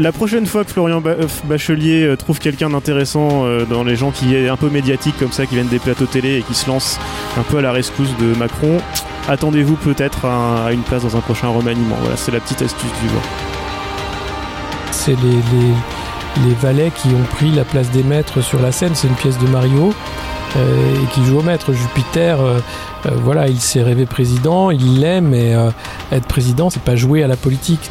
La prochaine fois que Florian euh, Bachelier euh, trouve quelqu'un d'intéressant euh, dans les gens qui est un peu médiatique comme ça, qui viennent des plateaux télé et qui se lancent un peu à la rescousse de Macron, attendez-vous peut-être à, une place dans un prochain remaniement. Voilà, c'est la petite astuce du jour. C'est les, les, valets qui ont pris la place des maîtres sur la scène. C'est une pièce de Mario et qui joue au maître. Jupiter, voilà, il s'est rêvé président, il l'aime, mais être président, c'est pas jouer à la politique.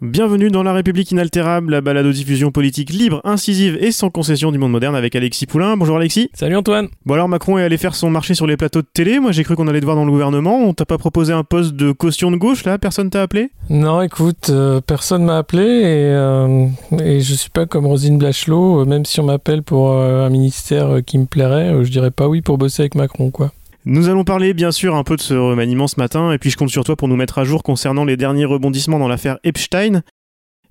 Bienvenue dans La République inaltérable, la balade aux diffusions politiques libre, incisive et sans concession du monde moderne avec Alexis Poulain. Bonjour Alexis. Salut Antoine Bon alors Macron est allé faire son marché sur les plateaux de télé. Moi j'ai cru qu'on allait te voir dans le gouvernement. On t'a pas proposé un poste de caution de gauche là? Personne t'a appelé? Non, écoute, euh, personne m'a appelé et, euh, et je suis pas comme Rosine Blachelot. euh, même si on m'appelle pour un ministère qui me plairait, je dirais pas oui pour bosser avec Macron, quoi. Nous allons parler bien sûr un peu de ce remaniement ce matin et puis je compte sur toi pour nous mettre à jour concernant les derniers rebondissements dans l'affaire Epstein.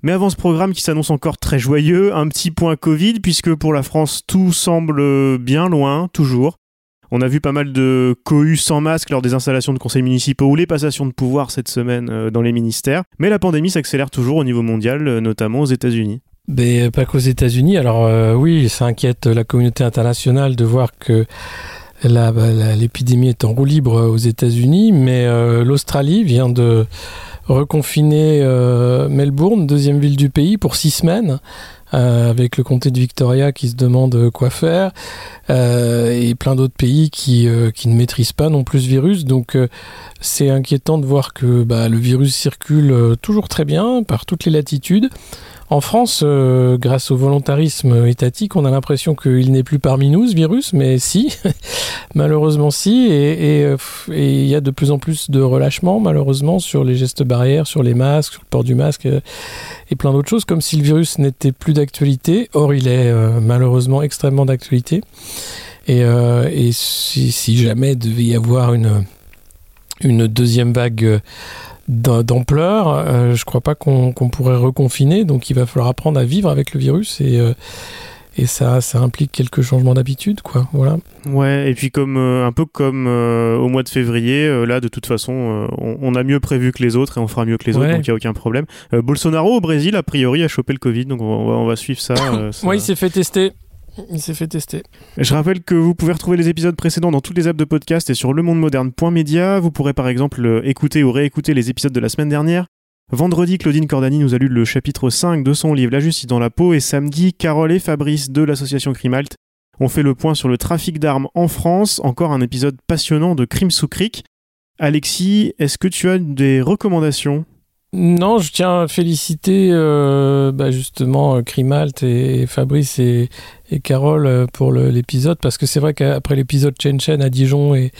Mais avant ce programme qui s'annonce encore très joyeux, un petit point Covid puisque pour la France tout semble bien loin, toujours. On a vu pas mal de cohus sans masque lors des installations de conseils municipaux ou les passations de pouvoir cette semaine euh, dans les ministères. Mais la pandémie s'accélère toujours au niveau mondial, euh, notamment aux États-Unis. Mais pas qu'aux États-Unis. Alors euh, oui, ça inquiète la communauté internationale de voir que l'épidémie est en roue libre aux États-Unis, mais euh, l'Australie vient de reconfiner euh, Melbourne, deuxième ville du pays, pour six semaines. euh, avec le comté de Victoria qui se demande euh, quoi faire euh, et plein d'autres pays qui, euh, ne maîtrisent pas non plus ce virus. Donc euh, c'est inquiétant de voir que bah, le virus circule euh, toujours très bien par toutes les latitudes. En France, euh, grâce au volontarisme étatique, on a l'impression qu'il n'est plus parmi nous, ce virus, mais si, malheureusement si, euh, et il y a de plus en plus de relâchement, malheureusement, sur les gestes barrières, sur les masques, sur le port du masque, euh, et plein d'autres choses, comme si le virus n'était plus d'actualité. Or, il est malheureusement extrêmement d'actualité. Et, si, si jamais devait y avoir une, une deuxième vague d'ampleur, euh, je crois pas qu'on pourrait reconfiner, donc il va falloir apprendre à vivre avec le virus et, euh, et ça, ça implique quelques changements d'habitude, quoi. Voilà. Ouais, et puis comme euh, un peu comme au mois de février, là de toute façon, on, on a mieux prévu que les autres et on fera mieux que les autres, donc il y a aucun problème. Bolsonaro au Brésil, a priori, a chopé le Covid, donc on va, on va- suivre ça. ça- Oui, il s'est fait tester. Il s'est fait tester. Je rappelle que vous pouvez retrouver les épisodes précédents dans toutes les apps de podcast et sur lemondemoderne.media. Vous pourrez par exemple euh, écouter ou réécouter les épisodes de la semaine dernière. Vendredi, Claudine Cordani nous a lu le chapitre 5 de son livre La justice dans la peau et samedi, Carole et Fabrice de l'association Crimalt ont fait le point sur le trafic d'armes en France. Encore un épisode passionnant de Crime sous cric. Alexis, est-ce que tu as des recommandations? Non, je tiens à féliciter euh, bah, justement euh, Crimalt et Fabrice et, Carole euh, pour l'épisode parce que c'est vrai qu'après l'épisode Chen Chen à Dijon et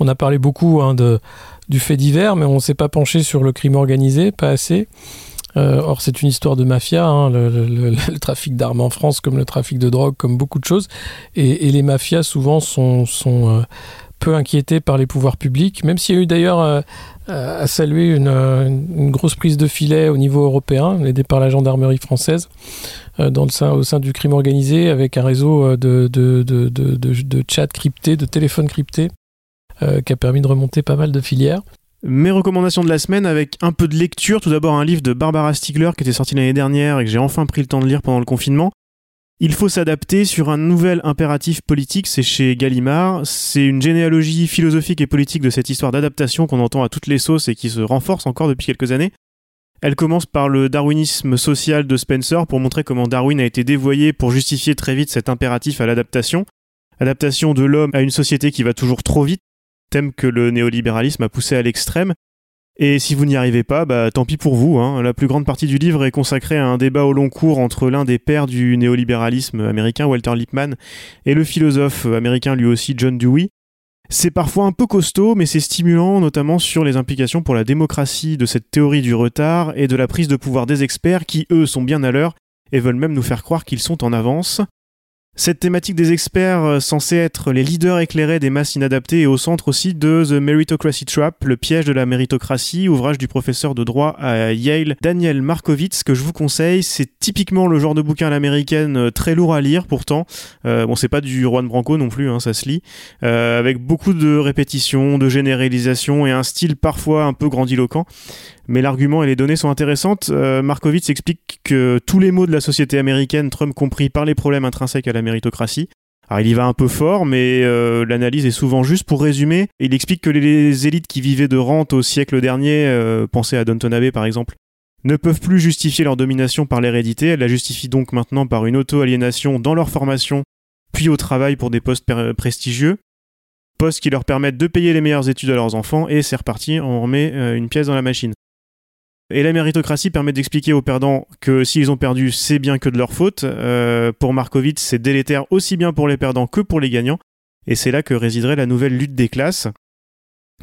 on a parlé beaucoup hein, de, du fait divers mais on s'est pas penché sur le crime organisé, pas assez. Euh, or c'est une histoire de mafia, hein, le, trafic d'armes en France comme le trafic de drogue, comme beaucoup de choses. Et, les mafias souvent sont, euh, peu inquiétés par les pouvoirs publics, même s'il y a eu d'ailleurs euh, euh, à saluer une, euh, grosse prise de filet au niveau européen, aidée par la gendarmerie française, euh, dans le sein, au sein du crime organisé, avec un réseau euh, de, de, de, de, chats cryptés, de téléphones cryptés, euh, qui a permis de remonter pas mal de filières. Mes recommandations de la semaine avec un peu de lecture. Tout d'abord un livre de Barbara Stiegler qui était sorti l'année dernière et que j'ai enfin pris le temps de lire pendant le confinement. Il faut s'adapter sur un nouvel impératif politique, c'est chez Gallimard. C'est une généalogie philosophique et politique de cette histoire d'adaptation qu'on entend à toutes les sauces et qui se renforce encore depuis quelques années. Elle commence par le darwinisme social de Spencer pour montrer comment Darwin a été dévoyé pour justifier très vite cet impératif à l'adaptation. Adaptation de l'homme à une société qui va toujours trop vite, thème que le néolibéralisme a poussé à l'extrême. Et si vous n'y arrivez pas, bah tant pis pour vous. hein. La plus grande partie du livre est consacrée à un débat au long cours entre l'un des pères du néolibéralisme américain, Walter Lippmann, et le philosophe américain lui aussi, John Dewey. C'est parfois un peu costaud, mais c'est stimulant, notamment sur les implications pour la démocratie de cette théorie du retard et de la prise de pouvoir des experts qui, eux, sont bien à l'heure et veulent même nous faire croire qu'ils sont en avance. Cette thématique des experts euh, censés être les leaders éclairés des masses inadaptées est au centre aussi de The Meritocracy Trap, le piège de la méritocratie, ouvrage du professeur de droit à Yale Daniel Markovitz que je vous conseille. C'est typiquement le genre de bouquin à l'américaine euh, très lourd à lire pourtant. Euh, bon, c'est pas du Juan Branco non plus, hein, ça se lit, euh, avec beaucoup de répétitions, de généralisations et un style parfois un peu grandiloquent. Mais l'argument et les données sont intéressantes. Euh, Markovitz explique que tous les maux de la société américaine, Trump compris, par les problèmes intrinsèques à la méritocratie. Alors il y va un peu fort, mais euh, l'analyse est souvent juste. Pour résumer, il explique que les élites qui vivaient de rente au siècle dernier, euh, pensez à Downton Abbey par exemple, ne peuvent plus justifier leur domination par l'hérédité. Elles la justifient donc maintenant par une auto-aliénation dans leur formation, puis au travail pour des postes prestigieux postes qui leur permettent de payer les meilleures études à leurs enfants, et c'est reparti, on remet une pièce dans la machine. Et la méritocratie permet d'expliquer aux perdants que s'ils ont perdu, c'est bien que de leur faute. Euh, pour Markovitz, c'est délétère aussi bien pour les perdants que pour les gagnants. Et c'est là que résiderait la nouvelle lutte des classes.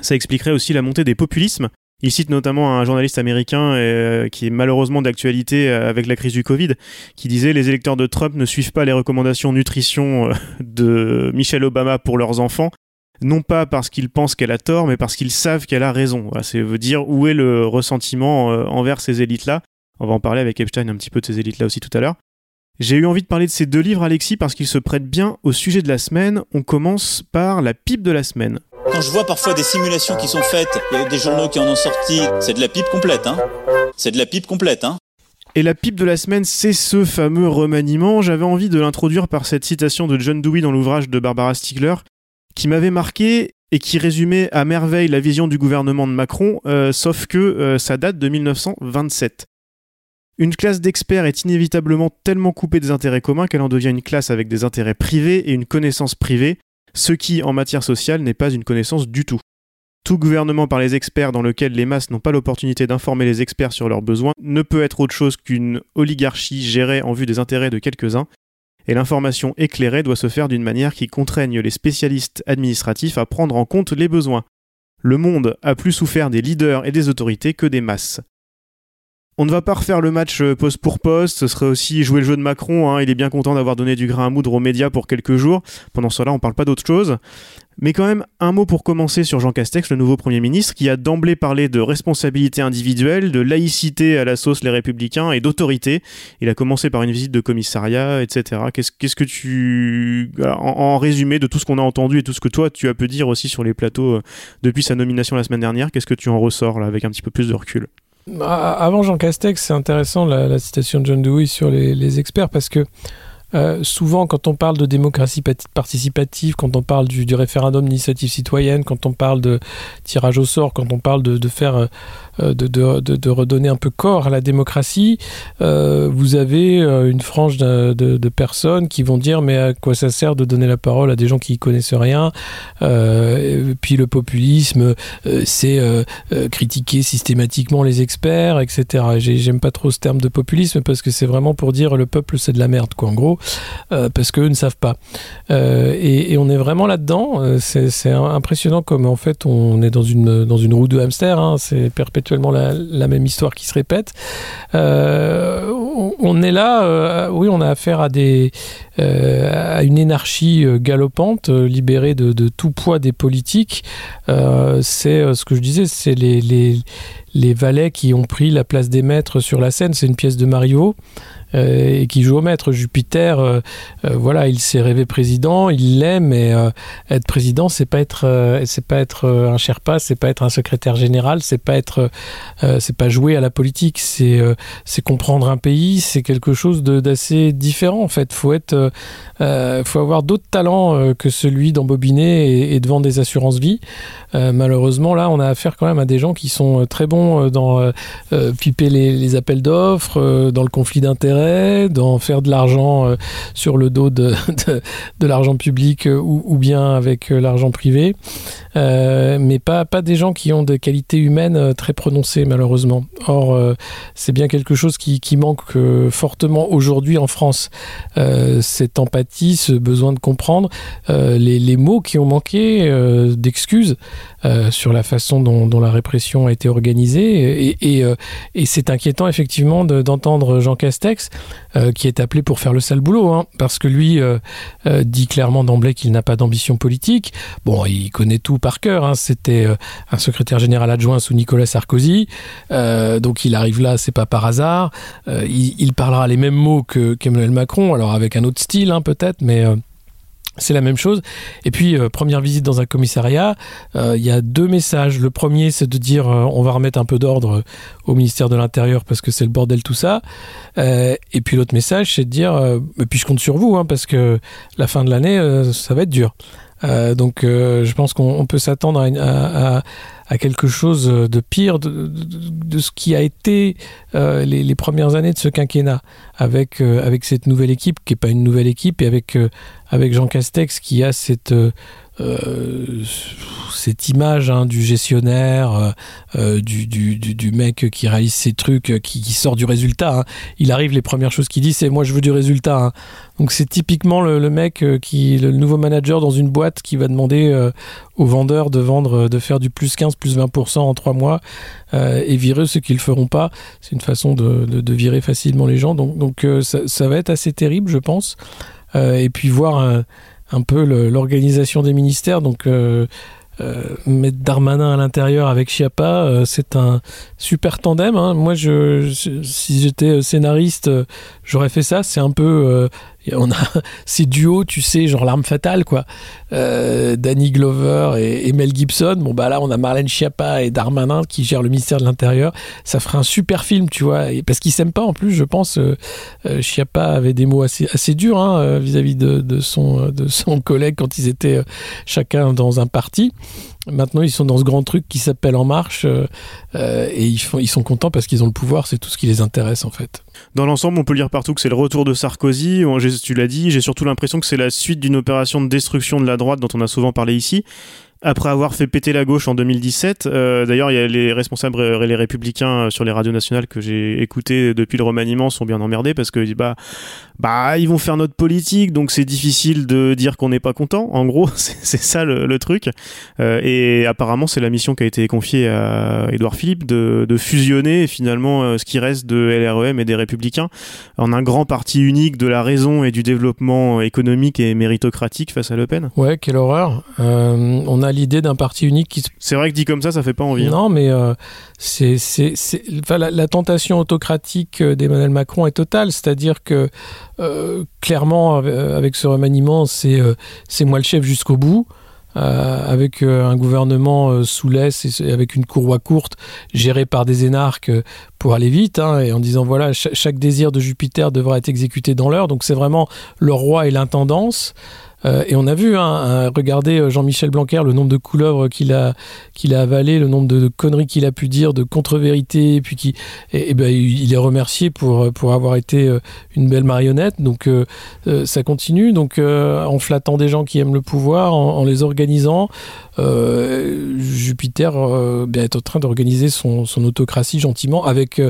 Ça expliquerait aussi la montée des populismes. Il cite notamment un journaliste américain euh, qui est malheureusement d'actualité euh, avec la crise du Covid, qui disait les électeurs de Trump ne suivent pas les recommandations nutrition de Michelle Obama pour leurs enfants, non pas parce qu'ils pensent qu'elle a tort, mais parce qu'ils savent qu'elle a raison. Voilà, ça veut dire où est le ressentiment euh, envers ces élites-là. On va en parler avec Epstein un petit peu de ces élites-là aussi tout à l'heure. J'ai eu envie de parler de ces deux livres, Alexis, parce qu'ils se prêtent bien au sujet de la semaine. On commence par la pipe de la semaine. Quand je vois parfois des simulations qui sont faites, il y a des journaux qui en ont sorti, c'est de la pipe complète, hein C'est de la pipe complète, hein et la pipe de la semaine, c'est ce fameux remaniement. J'avais envie de l'introduire par cette citation de John Dewey dans l'ouvrage de Barbara Stiegler, qui m'avait marqué et qui résumait à merveille la vision du gouvernement de Macron, euh, sauf que euh, ça date de 1927. Une classe d'experts est inévitablement tellement coupée des intérêts communs qu'elle en devient une classe avec des intérêts privés et une connaissance privée, ce qui, en matière sociale, n'est pas une connaissance du tout. Tout gouvernement par les experts dans lequel les masses n'ont pas l'opportunité d'informer les experts sur leurs besoins ne peut être autre chose qu'une oligarchie gérée en vue des intérêts de quelques-uns, et l'information éclairée doit se faire d'une manière qui contraigne les spécialistes administratifs à prendre en compte les besoins. Le monde a plus souffert des leaders et des autorités que des masses. On ne va pas refaire le match euh, poste pour poste, ce serait aussi jouer le jeu de Macron, hein. il est bien content d'avoir donné du grain à moudre aux médias pour quelques jours, pendant cela on parle pas d'autre chose. Mais quand même, un mot pour commencer sur Jean Castex, le nouveau Premier ministre, qui a d'emblée parlé de responsabilité individuelle, de laïcité à la sauce les républicains et d'autorité. Il a commencé par une visite de commissariat, etc. Qu'est-ce que tu... en, résumé de tout ce qu'on a entendu et tout ce que toi tu as pu dire aussi sur les plateaux euh, depuis sa nomination la semaine dernière, qu'est-ce que tu en ressors là avec un petit peu plus de recul? Avant Jean Castex, c'est intéressant la, citation de John Dewey sur les experts parce que euh, souvent, quand on parle de démocratie participative, quand on parle du, référendum d'initiative citoyenne, quand on parle de tirage au sort, quand on parle de, faire, euh, de, redonner un peu corps à la démocratie, euh, vous avez une frange de, personnes qui vont dire mais à quoi ça sert de donner la parole à des gens qui connaissent rien Puis le populisme, c'est critiquer systématiquement les experts, etc. J'aime pas trop ce terme de populisme parce que c'est vraiment pour dire le peuple c'est de la merde, quoi. En gros. Euh, parce qu'eux ne savent pas. Euh, et, on est vraiment là-dedans. Euh, c'est impressionnant comme en fait on est dans une, dans une roue de hamster. Hein. C'est perpétuellement la, même histoire qui se répète. on, est là, oui, on a affaire à, des, à une énarchie galopante, libérée de, tout poids des politiques. c'est ce que je disais, c'est les, valets qui ont pris la place des maîtres sur la scène. C'est une pièce de Mario. Euh, et qui joue au maître. Jupiter, euh, euh, voilà, il s'est rêvé président, il l'aime, mais être président, c'est pas être, c'est pas être un Sherpa, c'est pas être un secrétaire général, c'est pas être, c'est pas jouer à la politique, c'est, c'est comprendre un pays, c'est quelque chose d'assez différent en fait. Faut être, faut avoir d'autres talents que celui d'embobiner et, de vendre des assurances vie. malheureusement, là, on a affaire quand même à des gens qui sont très bons dans piper les, appels d'offres, dans le conflit d'intérêts d'en faire de l'argent euh, sur le dos de, l'argent public euh, ou, bien avec euh, l'argent privé, mais pas, pas des gens qui ont des qualités humaines très prononcées malheureusement. Or, c'est bien quelque chose qui manque fortement aujourd'hui en France. Cette empathie, ce besoin de comprendre, les, les, mots qui ont manqué d'excuses sur la façon dont, la répression a été organisée. Et, c'est inquiétant effectivement d'entendre Jean Castex euh, qui est appelé pour faire le sale boulot, hein, parce que lui euh, euh, dit clairement d'emblée qu'il n'a pas d'ambition politique. Bon, il connaît tout par cœur. Hein. C'était un secrétaire général adjoint sous Nicolas Sarkozy, donc il arrive là, c'est pas par hasard. Il, parlera les mêmes mots que qu'Emmanuel Macron, alors avec un autre style hein, peut-être, mais c'est la même chose. Et puis, euh, première visite dans un commissariat, euh, il y a deux messages. Le premier, c'est de dire euh, on va remettre un peu d'ordre au ministère de l'Intérieur parce que c'est le bordel tout ça. et puis l'autre message, c'est de dire puis je compte sur vous hein, parce que la fin de l'année, ça va être dur. donc, je pense qu'on peut s'attendre à, à, quelque chose de pire de, de, ce qui a été les, les, premières années de ce quinquennat avec, avec cette nouvelle équipe qui n'est pas une nouvelle équipe et avec avec Jean Castex qui a cette, euh, euh, cette image hein, du gestionnaire, euh, du, du, du, mec qui réalise ses trucs, qui, sort du résultat. Hein. Il arrive, les premières choses qu'il dit, c'est moi je veux du résultat. Hein. Donc c'est typiquement le, mec qui, le nouveau manager dans une boîte qui va demander aux vendeurs de vendre, de faire du plus 15, plus 20% en trois mois et virer ceux qui le feront pas. C'est une façon de, virer facilement les gens. Donc, donc ça, va être assez terrible, je pense. Euh, et puis voir un peu l'organisation des ministères. Donc, euh, euh, mettre Darmanin à l'intérieur avec Chiappa, euh, c'est un super tandem. Hein. Moi, je, si j'étais scénariste, j'aurais fait ça. C'est un peu on a ces duos, tu sais, genre l'arme fatale, quoi. Euh, Danny Glover et, Mel Gibson. Bon, bah là, on a Marlène Schiappa et Darmanin qui gèrent le ministère de l'Intérieur. Ça ferait un super film, tu vois. Et parce qu'ils s'aiment pas, en plus, je pense. Euh, euh Schiappa avait des mots assez, assez durs hein, euh, vis-à-vis de, son, de son collègue quand ils étaient chacun dans un parti. Maintenant, ils sont dans ce grand truc qui s'appelle En Marche euh, et ils, font, ils sont contents parce qu'ils ont le pouvoir, c'est tout ce qui les intéresse en fait. Dans l'ensemble, on peut lire partout que c'est le retour de Sarkozy. Tu l'as dit, j'ai surtout l'impression que c'est la suite d'une opération de destruction de la droite dont on a souvent parlé ici après avoir fait péter la gauche en 2017. Euh, d'ailleurs, il y a les responsables et les républicains euh, sur les radios nationales que j'ai écoutés depuis le remaniement sont bien emmerdés parce que bah, bah ils vont faire notre politique, donc c'est difficile de dire qu'on n'est pas content. En gros, c'est ça le, truc. Euh, et apparemment, c'est la mission qui a été confiée à Édouard Philippe de, fusionner finalement ce qui reste de LREM et des républicains en un grand parti unique de la raison et du développement économique et méritocratique face à Le Pen. Ouais, quelle horreur. on a l'idée d'un parti unique qui. C'est vrai que dit comme ça, ça fait pas envie. Hein. Non, mais euh, c'est, enfin, la, tentation autocratique euh, d'Emmanuel Macron est totale. C'est-à-dire que euh, clairement, avec ce remaniement, c'est c'est moi le chef jusqu'au bout. avec un gouvernement sous laisse et avec une courroie courte gérée par des énarques pour aller vite hein, et en disant voilà chaque, désir de Jupiter devra être exécuté dans l'heure donc c'est vraiment le roi et l'intendance euh, et on a vu, hein, regardez euh, Jean-Michel Blanquer, le nombre de couleuvres qu'il a, qu'il a avalé, le nombre de, conneries qu'il a pu dire, de contre-vérités, et puis qui, et, ben, il est remercié pour, pour avoir été euh, une belle marionnette. Donc ça continue, donc en flattant des gens qui aiment le pouvoir, en, les organisant. Jupiter ben, est en train d'organiser son, son, autocratie gentiment avec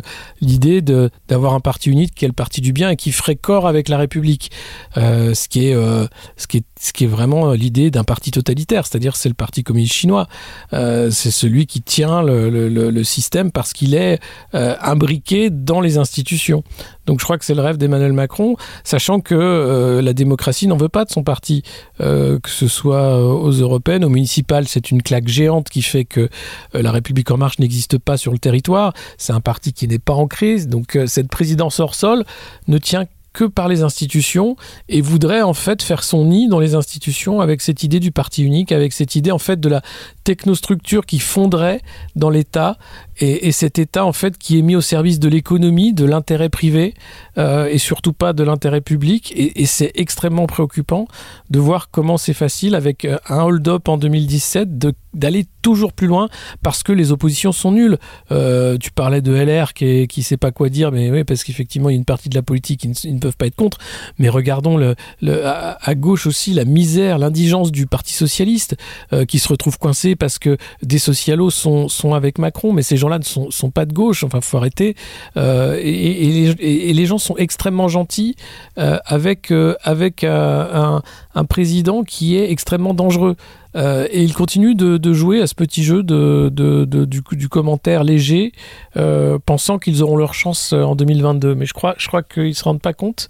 l'idée d'avoir un parti unique qui est le parti du bien et qui ferait corps avec la République. ce qui est, ce qui est ce qui est vraiment euh, l'idée d'un parti totalitaire, c'est-à-dire c'est le parti communiste chinois. Euh, c'est celui qui tient le, système parce qu'il est euh, imbriqué dans les institutions. Donc je crois que c'est le rêve d'Emmanuel Macron, sachant que la démocratie n'en veut pas de son parti, que ce soit aux européennes, aux municipales, c'est une claque géante qui fait que la République en marche n'existe pas sur le territoire. C'est un parti qui n'est pas en crise, donc cette présidence hors sol ne tient que par les institutions et voudrait en fait faire son nid dans les institutions avec cette idée du parti unique, avec cette idée en fait de la technostructure qui fondrait dans l'État et, cet État en fait qui est mis au service de l'économie, de l'intérêt privé euh, et surtout pas de l'intérêt public. Et, c'est extrêmement préoccupant de voir comment c'est facile avec euh, un hold-up en 2017 de d'aller toujours plus loin parce que les oppositions sont nulles. Euh, tu parlais de LR qui, est, qui sait pas quoi dire, mais oui, parce qu'effectivement, il y a une partie de la politique qui ne, peuvent pas être contre. Mais regardons le, le à, gauche aussi la misère, l'indigence du Parti socialiste euh, qui se retrouve coincé parce que des socialos sont, sont avec Macron, mais ces gens-là ne sont, sont, pas de gauche. Enfin, faut arrêter. Euh, et, et, les, gens sont extrêmement gentils euh, avec, euh, avec un, un président qui est extrêmement dangereux. Euh, et il continue de, jouer à ce petit jeu de, du, commentaire léger, euh, pensant qu'ils auront leur chance en 2022. Mais je crois, je crois qu'ils ne se rendent pas compte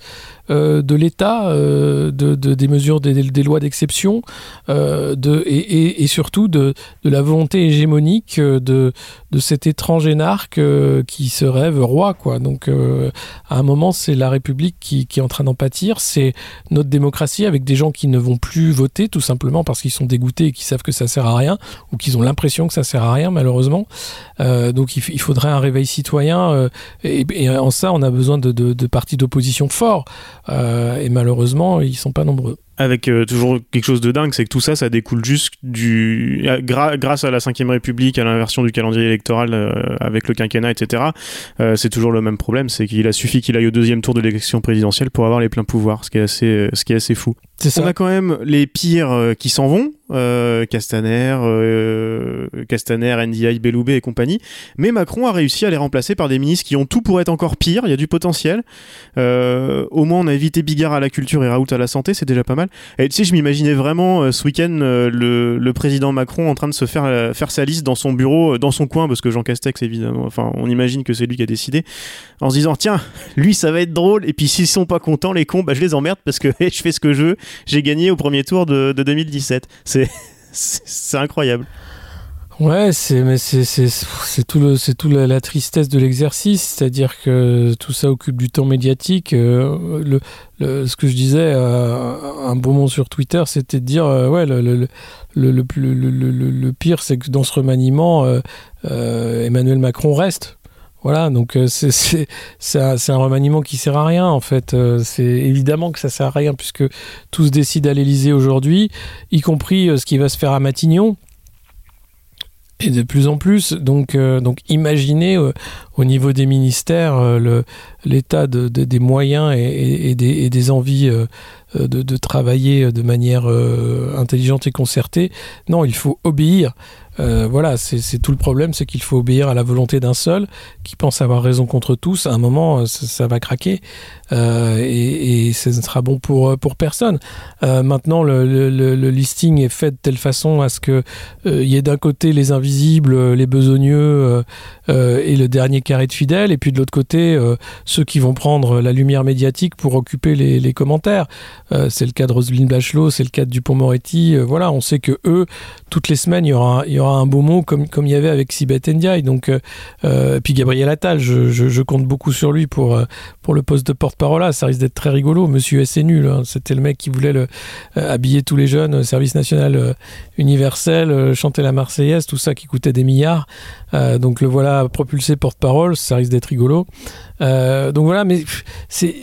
euh, de l'État, euh, de, des mesures des, lois d'exception, euh, et, surtout de, la volonté hégémonique de, cet étrange énarque qui se rêve roi. Donc à un moment, c'est la République qui est en train d'en pâtir, c'est notre démocratie avec des gens qui ne vont plus voter tout simplement parce qu'ils sont dégoûtés et qu'ils savent que ça sert à rien, ou qu'ils ont l'impression que ça sert à rien malheureusement. donc il, faudrait un réveil citoyen, et, en ça, on a besoin de, partis d'opposition forts. Euh, et malheureusement, ils sont pas nombreux avec euh, toujours quelque chose de dingue, c'est que tout ça, ça découle juste du grâce à la Ve République, à l'inversion du calendrier électoral euh, avec le quinquennat, etc. Euh, c'est toujours le même problème, c'est qu'il a suffi qu'il aille au deuxième tour de l'élection présidentielle pour avoir les pleins pouvoirs, ce qui est assez, ce qui est assez fou. On a quand même les pires qui s'en vont, Castaner, Castaner, NDI, Belloubet et compagnie, mais Macron a réussi à les remplacer par des ministres qui ont tout pour être encore pire. Il y a du potentiel. au moins, on a évité Bigard à la culture et Raoult à la santé, c'est déjà pas mal. Et tu sais, je m'imaginais vraiment euh, ce week-end euh, le, président Macron en train de se faire, euh, faire sa liste dans son bureau, dans son coin, parce que Jean Castex, évidemment, enfin, on imagine que c'est lui qui a décidé, en se disant, tiens, lui, ça va être drôle, et puis s'ils sont pas contents, les cons, bah, je les emmerde parce que je fais ce que je veux, j'ai gagné au premier tour de, de 2017. C'est, incroyable. Ouais, c'est mais c'est c'est tout le c'est tout la, tristesse de l'exercice, c'est-à-dire que tout ça occupe du temps médiatique. Euh, le, ce que je disais, euh, un bon mot sur Twitter, c'était de dire euh, ouais le le, le pire, c'est que dans ce remaniement, Emmanuel Macron reste. Voilà, donc c'est c'est un, remaniement qui sert à rien en fait. c'est évidemment que ça sert à rien puisque tout se décide à l'Élysée aujourd'hui, y compris ce qui va se faire à Matignon. Et de plus en plus, donc, euh, imaginez euh, au niveau des ministères euh, l'état de, des moyens et des, envies de, de, travailler de manière intelligente et concertée. Non, il faut obéir. Euh, voilà, c'est tout le problème, c'est qu'il faut obéir à la volonté d'un seul qui pense avoir raison contre tous. À un moment, euh, ça, va craquer euh, et, ce ne sera bon pour, pour personne. maintenant, le, listing est fait de telle façon à ce qu'il y ait d'un côté les invisibles, les besogneux et le dernier carré de fidèles, et puis de l'autre côté, ceux qui vont prendre la lumière médiatique pour occuper les commentaires. C'est le cas de Roselyne Bachelot, c'est le cas de Dupont-Moretti. voilà, on sait que eux, toutes les semaines, il y aura, un beau mot comme, il y avait avec Sibeth Ndiaye. Donc, euh, euh, puis Gabriel Attal, je, compte beaucoup sur lui pour, euh, le poste de porte-parole. Ça risque d'être très rigolo. Monsieur SNU, c'était le mec qui voulait le, habiller tous les jeunes, service national universel, chanter la Marseillaise, tout ça qui coûtait des milliards. donc le voilà propulsé porte-parole, ça risque d'être rigolo. Donc voilà, mais c'est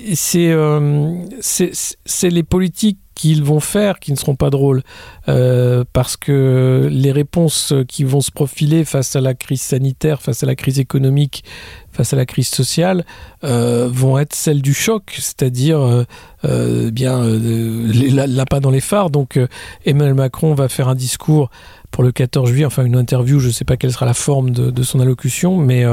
c'est les politiques qu'ils vont faire qui ne seront pas drôles. Euh, parce que les réponses qui vont se profiler face à la crise sanitaire, face à la crise économique, face à la crise sociale, euh, vont être celles du choc, c'est-à-dire euh, bien la, pas dans les phares. Donc Emmanuel Macron va faire un discours pour le 14 juillet, enfin une interview, je ne sais pas quelle sera la forme de son allocution, mais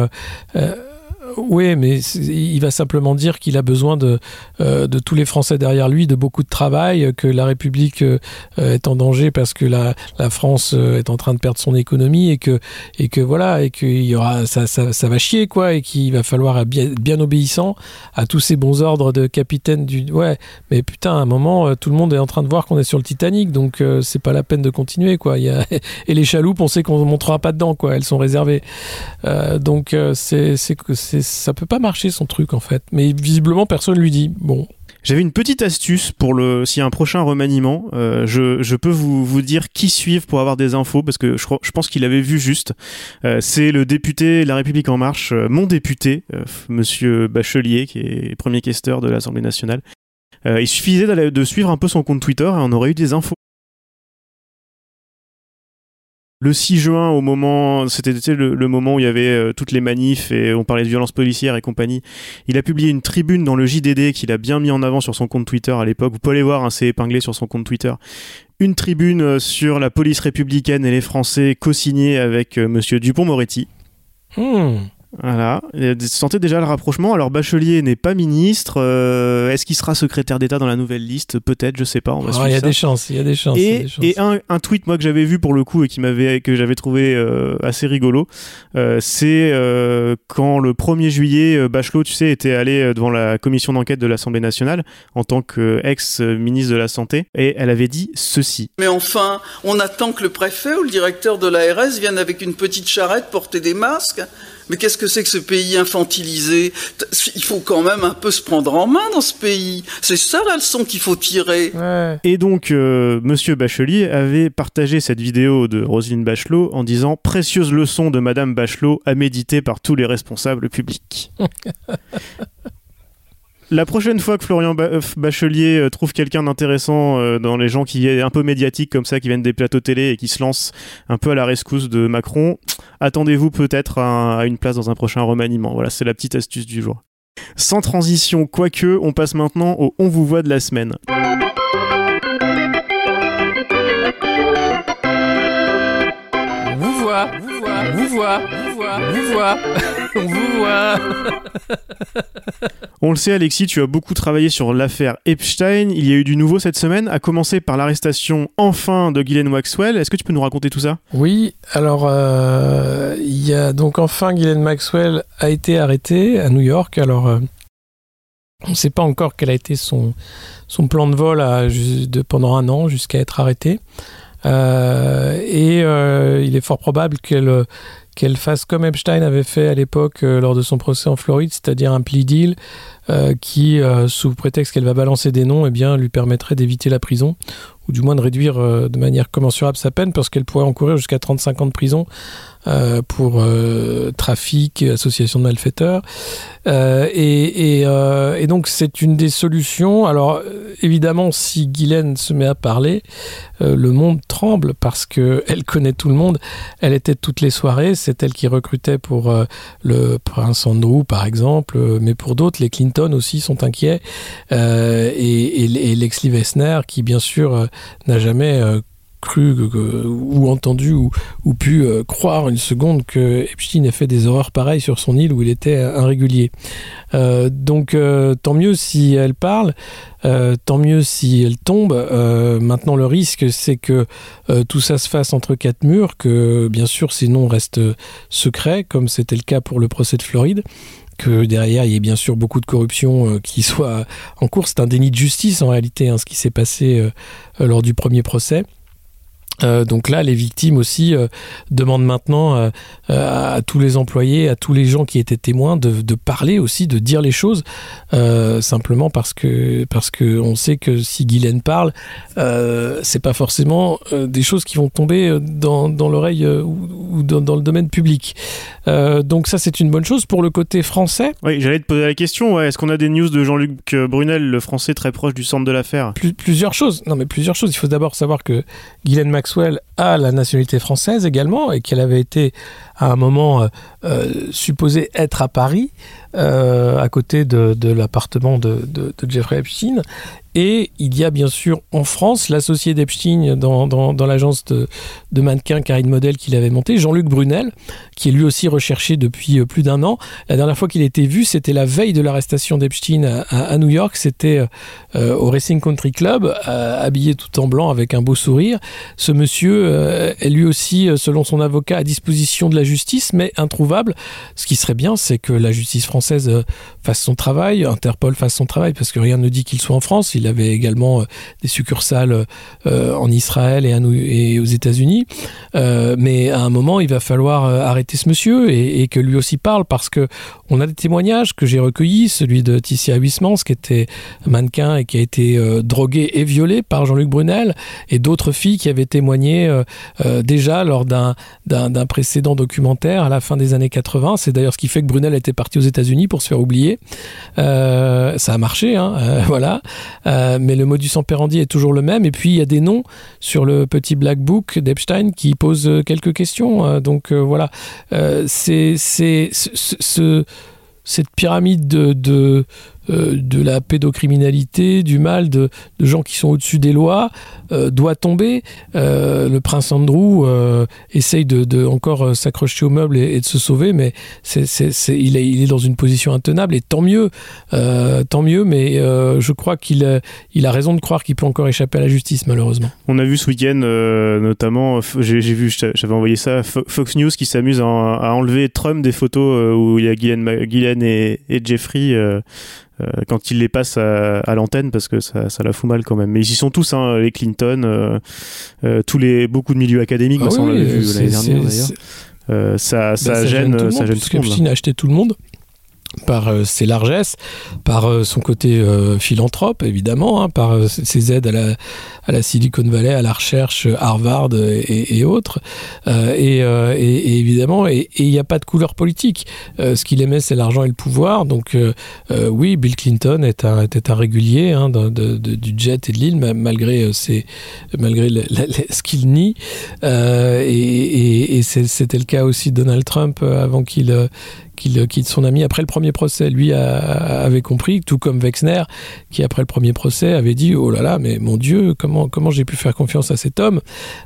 oui, mais il va simplement dire qu'il a besoin de, euh, de tous les Français derrière lui, de beaucoup de travail, que la République euh, est en danger parce que la, France euh, est en train de perdre son économie et que, voilà, et qu'il y aura, ça, va chier, quoi, et qu'il va falloir bien, obéissant à tous ces bons ordres de capitaine du. Ouais, mais putain, à un moment, tout le monde est en train de voir qu'on est sur le Titanic, donc c'est pas la peine de continuer, quoi. Et les chaloupes, on sait qu'on ne montera pas dedans, quoi, elles sont réservées. donc c'est ça peut pas marcher son truc en fait. Mais visiblement personne lui dit. Bon. J'avais une petite astuce pour le s'il y a un prochain remaniement, euh, je, je, peux vous, vous dire qui suivre pour avoir des infos parce que je, je pense qu'il avait vu juste. Euh, c'est le député La République en Marche, euh, mon député, Monsieur Bachelier, qui est premier questeur de l'Assemblée nationale. il suffisait de suivre un peu son compte Twitter et on aurait eu des infos le 6 juin, au moment, c'était le, moment où il y avait euh, toutes les manifs et on parlait de violences policières et compagnie. Il a publié une tribune dans le JDD qu'il a bien mis en avant sur son compte Twitter à l'époque. Vous pouvez aller voir, hein, c'est épinglé sur son compte Twitter. Une tribune euh, sur la police républicaine et les Français, co-signée avec euh, Monsieur Dupont-Moretti. Hmm. Voilà, vous sentez déjà le rapprochement. Alors Bachelier n'est pas ministre. Euh, est-ce qu'il sera secrétaire d'État dans la nouvelle liste? Peut-être, je sais pas. On va ah, il y a des chances. Il y a des chances. Et, et un, un, tweet moi que j'avais vu pour le coup et qui m'avait que j'avais trouvé euh, assez rigolo, euh, c'est euh, quand le 1er juillet Bachelot, tu sais, était allé devant la commission d'enquête de l'Assemblée nationale en tant qu'ex-ministre de la santé et elle avait dit ceci. Mais enfin, on attend que le préfet ou le directeur de l'ARS vienne avec une petite charrette porter des masques. Mais qu'est-ce que c'est que ce pays infantilisé Il faut quand même un peu se prendre en main dans ce pays. C'est ça la leçon qu'il faut tirer. Et donc, euh, Monsieur Bachelier avait partagé cette vidéo de Roselyne Bachelot en disant précieuse leçon de Madame Bachelot à méditer par tous les responsables publics. La prochaine fois que Florian euh, Bachelier euh, trouve quelqu'un d'intéressant euh, dans les gens qui est un peu médiatiques comme ça, qui viennent des plateaux télé et qui se lancent un peu à la rescousse de Macron, attendez-vous peut-être à, une place dans un prochain remaniement. Voilà, c'est la petite astuce du jour. Sans transition, quoique, on passe maintenant au On vous voit de la semaine. Voit, vous voit, vous voit, vous voit, on vous voit. On le sait, Alexis, tu as beaucoup travaillé sur l'affaire Epstein. Il y a eu du nouveau cette semaine, à commencer par l'arrestation enfin de Ghislaine Maxwell. Est-ce que tu peux nous raconter tout ça? Oui, alors euh, il y a donc enfin Ghislaine Maxwell a été arrêtée à New York. Alors euh, on ne sait pas encore quel a été son, son plan de vol de, pendant un an jusqu'à être arrêtée. Euh, et il est fort probable qu'elle qu'elle fasse comme Epstein avait fait à l'époque euh, lors de son procès en Floride, c'est-à-dire un plea deal euh, qui, euh, sous prétexte qu'elle va balancer des noms, eh lui permettrait d'éviter la prison, ou du moins de réduire de manière commensurable sa peine, parce qu'elle pourrait encourir jusqu'à 35 ans de prison euh, pour euh, trafic, association de malfaiteurs. Euh, et, donc c'est une des solutions. Alors évidemment, si Guylaine se met à parler, le monde tremble parce que elle connaît tout le monde. Elle était toutes les soirées. C'est elle qui recrutait pour le prince Andrew, par exemple, mais pour d'autres, les Clinton aussi sont inquiets. et, et, Lex Wessner, qui bien sûr n'a jamais cru ou entendu ou, pu euh, croire une seconde que Epstein ait fait des horreurs pareilles sur son île où il était irrégulier. Euh, donc euh, tant mieux si elle parle, tant mieux si elle tombe. maintenant le risque c'est que tout ça se fasse entre quatre murs, que bien sûr ces noms restent secrets comme c'était le cas pour le procès de Floride que derrière il y ait bien sûr beaucoup de corruption qui soit en cours. C'est un déni de justice en réalité, hein, ce qui s'est passé lors du premier procès. Euh, donc là, les victimes aussi euh, demandent maintenant euh, à tous les employés, à tous les gens qui étaient témoins, de, de parler aussi, de dire les choses, simplement parce que parce que on sait que si Guylaine parle, c'est pas forcément des choses qui vont tomber dans, dans l'oreille ou, dans, dans, le domaine public. donc ça, c'est une bonne chose pour le côté français. Oui, j'allais te poser la question. Ouais, Est-ce qu'on a des news de Jean-Luc Brunel, le français très proche du centre de l'affaire? Plusieurs choses. Non, mais plusieurs choses. Il faut d'abord savoir que Guylaine Max Maxwell a la nationalité française également et qu'elle avait été à un moment euh, euh, supposée être à Paris, euh, à côté de, l'appartement de, de, Jeffrey Epstein. Et il y a bien sûr en France l'associé d'Epstein dans, dans, l'agence de, de mannequins Karine Model qu'il avait monté, Jean-Luc Brunel, qui est lui aussi recherché depuis plus d'un an. La dernière fois qu'il a été vu, c'était la veille de l'arrestation d'Epstein à, New York. C'était au Racing Country Club, habillé tout en blanc avec un beau sourire. Ce monsieur est lui aussi, selon son avocat, à disposition de la justice, mais introuvable. Ce qui serait bien, c'est que la justice française euh, fasse son travail, Interpol fasse son travail, parce que rien ne dit qu'il soit en France. Il avait également euh, des succursales euh, en Israël et aux États-Unis. mais à un moment, il va falloir arrêter ce monsieur et, que lui aussi parle, parce que on a des témoignages que j'ai recueillis, celui de Tissia Huismans, qui était mannequin et qui a été drogué et violé par Jean-Luc Brunel, et d'autres filles qui avaient témoigné déjà lors d'un précédent document à la fin des années 80. C'est d'ailleurs ce qui fait que Brunel était parti aux États-Unis pour se faire oublier. Euh, ça a marché, hein, euh, voilà. Euh, mais le modus operandi est toujours le même. Et puis il y a des noms sur le petit black book d'Epstein qui posent quelques questions. donc voilà, c'est ce, cette pyramide de, la pédocriminalité, du mal, de, gens qui sont au-dessus des lois, doit tomber. le prince Andrew essaye de, encore s'accrocher au meuble et, de se sauver, mais il, est, dans une position intenable et tant mieux, tant mieux. Mais je crois qu'il il a raison de croire qu'il peut encore échapper à la justice, malheureusement. On a vu ce week-end, notamment, j'ai, vu, j'avais envoyé ça, Fox News qui s'amuse à, enlever Trump des photos où il y a Guylaine, et, Jeffrey. Quand il les passe à, l'antenne parce que ça, la fout mal quand même. Mais ils y sont tous, hein, les Clinton, tous les beaucoup de milieux académiques, ah on l'avait vu l'année dernière d'ailleurs. ça, ça, gêne, ça gêne tout le monde. a acheté tout le monde par euh, ses largesses, par euh, son côté euh, philanthrope évidemment, hein, par ses aides à la, à la, Silicon Valley, à la recherche Harvard et, autres, et, et, évidemment, et il n'y a pas de couleur politique. ce qu'il aimait, c'est l'argent et le pouvoir. Donc oui, Bill Clinton était un régulier hein, du jet et de l'île, malgré, ses, malgré ce qu'il nie. et c'était le cas aussi de Donald Trump avant qu'il qu'il quitte son ami après le premier procès. Lui avait compris, tout comme Wexner, qui après le premier procès avait dit Oh là là, mais mon Dieu, comment, comment j'ai pu faire confiance à cet homme?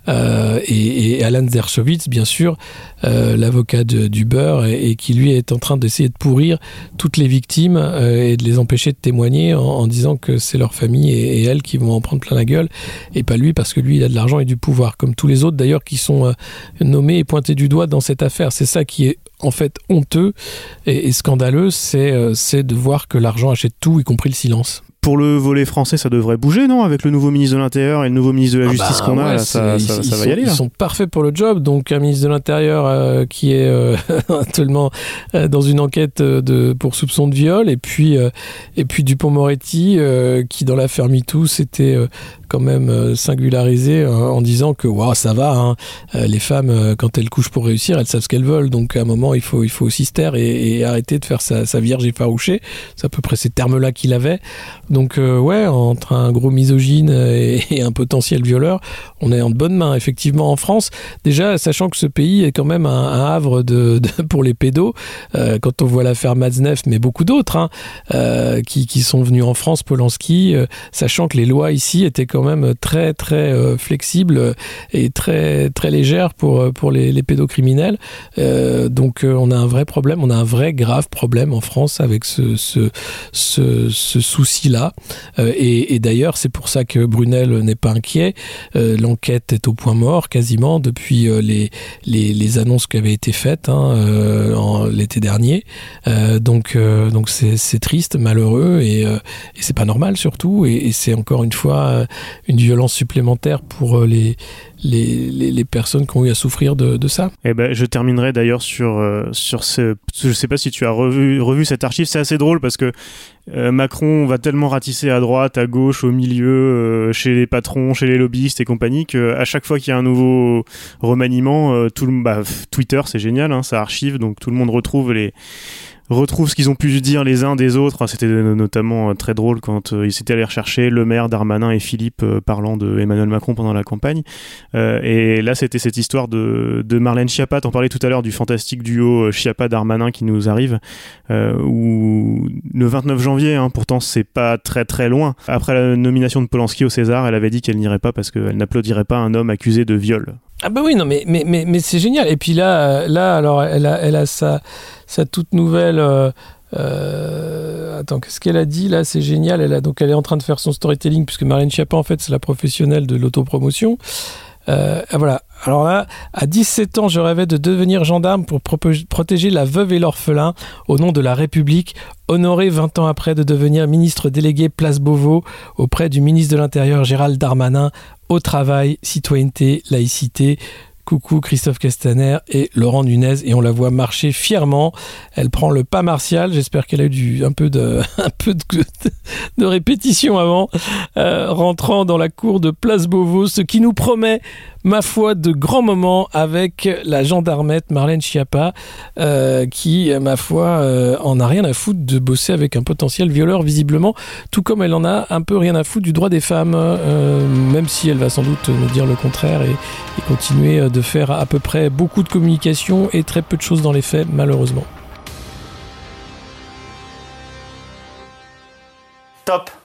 Euh, et, Alan Dershowitz, bien sûr, euh, l'avocat du beurre, et, qui lui est en train d'essayer de pourrir toutes les victimes euh, et de les empêcher de témoigner en, disant que c'est leur famille et, elles qui vont en prendre plein la gueule, et pas lui, parce que lui, il a de l'argent et du pouvoir, comme tous les autres d'ailleurs qui sont nommés et pointés du doigt dans cette affaire. C'est ça qui est en fait honteux et, scandaleux, euh, c'est de voir que l'argent achète tout, y compris le silence pour le volet français, ça devrait bouger, non? Avec le nouveau ministre de l'Intérieur et le nouveau ministre de la ah Justice bah qu'on a, ça, va y aller. Ils sont parfaits pour le job. Donc, un ministre de l'Intérieur euh, qui est euh, actuellement dans une enquête de, pour soupçon de viol, et puis, et puis Dupont-Moretti, qui dans l'affaire MeToo, c'était quand même euh, singularisé euh, en disant que wow, ça va, hein. euh, les femmes, quand elles couchent pour réussir, elles savent ce qu'elles veulent. Donc à un moment, il faut, il faut aussi se taire et, arrêter de faire sa, sa vierge effarouchée. C'est à peu près ces termes-là qu'il avait. Donc ouais, entre un gros misogyne et, un potentiel violeur, on est en bonne main. Effectivement, en France, déjà, sachant que ce pays est quand même un, havre de, pour les pédos, quand on voit l'affaire Matzneff, mais beaucoup d'autres, hein, qui, qui, sont venus en France, Polanski, sachant que les lois ici étaient quand même très très euh, flexible et très très légère pour euh, pour les, les pédocriminels. Euh, donc on a un vrai problème, on a un vrai grave problème en France avec ce ce, ce, souci-là. et, d'ailleurs c'est pour ça que Brunel n'est pas inquiet. L'enquête est au point mort quasiment depuis les, les, annonces qui avaient été faites hein, l'été dernier. donc donc c'est triste, malheureux et, c'est pas normal surtout. Et c'est encore une fois une violence supplémentaire pour euh, les, les, les, personnes qui ont eu à souffrir de, de ça. Eh ben, je terminerai d'ailleurs sur, euh, sur ce. Je sais pas si tu as revu, revu cette archive, c'est assez drôle parce que euh, Macron va tellement ratisser à droite, à gauche, au milieu, chez les patrons, chez les lobbyistes et compagnie, qu'à chaque fois qu'il y a un nouveau remaniement, tout le, bah, Twitter c'est génial, hein, ça archive, donc tout le monde retrouve les retrouve ce qu'ils ont pu dire les uns des autres. C'était notamment euh, très drôle quand euh, ils s'étaient allés rechercher le maire Darmanin et Philippe euh, parlant de Emmanuel Macron pendant la campagne. et là, c'était cette histoire de, de Marlène Schiappa. T'en parlais tout à l'heure du fantastique duo Schiappa-Darmanin qui nous arrive, où le 29 janvier, hein, pourtant c'est pas très très loin, après la nomination de Polanski au César, elle avait dit qu'elle n'irait pas parce qu'elle n'applaudirait pas un homme accusé de viol. Ah bah oui, non, mais, mais, mais, mais c'est génial. Et puis là, là alors, elle a, elle a sa, sa toute nouvelle... Euh, euh, attends, qu'est-ce qu'elle a dit là C'est génial. Elle, a, donc, elle est en train de faire son storytelling, puisque Marlène Schiappa, en fait, c'est la professionnelle de l'autopromotion. Euh, ah, voilà. Alors là, à 17 ans, je rêvais de devenir gendarme pour protéger la veuve et l'orphelin au nom de la République. Honoré 20 ans après de devenir ministre délégué Place Beauvau auprès du ministre de l'Intérieur Gérald Darmanin au travail, citoyenneté, laïcité. Coucou Christophe Castaner et Laurent Nunez et on la voit marcher fièrement. Elle prend le pas martial. J'espère qu'elle a eu un peu de, répétition avant, euh, rentrant dans la cour de Place Beauvau, ce qui nous promet ma foi, de grands moments avec la gendarmette Marlène Schiappa, euh, qui, ma foi, euh, en a rien à foutre de bosser avec un potentiel violeur, visiblement, tout comme elle en a un peu rien à foutre du droit des femmes, même si elle va sans doute nous dire le contraire et, et continuer de faire à peu près beaucoup de communication et très peu de choses dans les faits, malheureusement. Top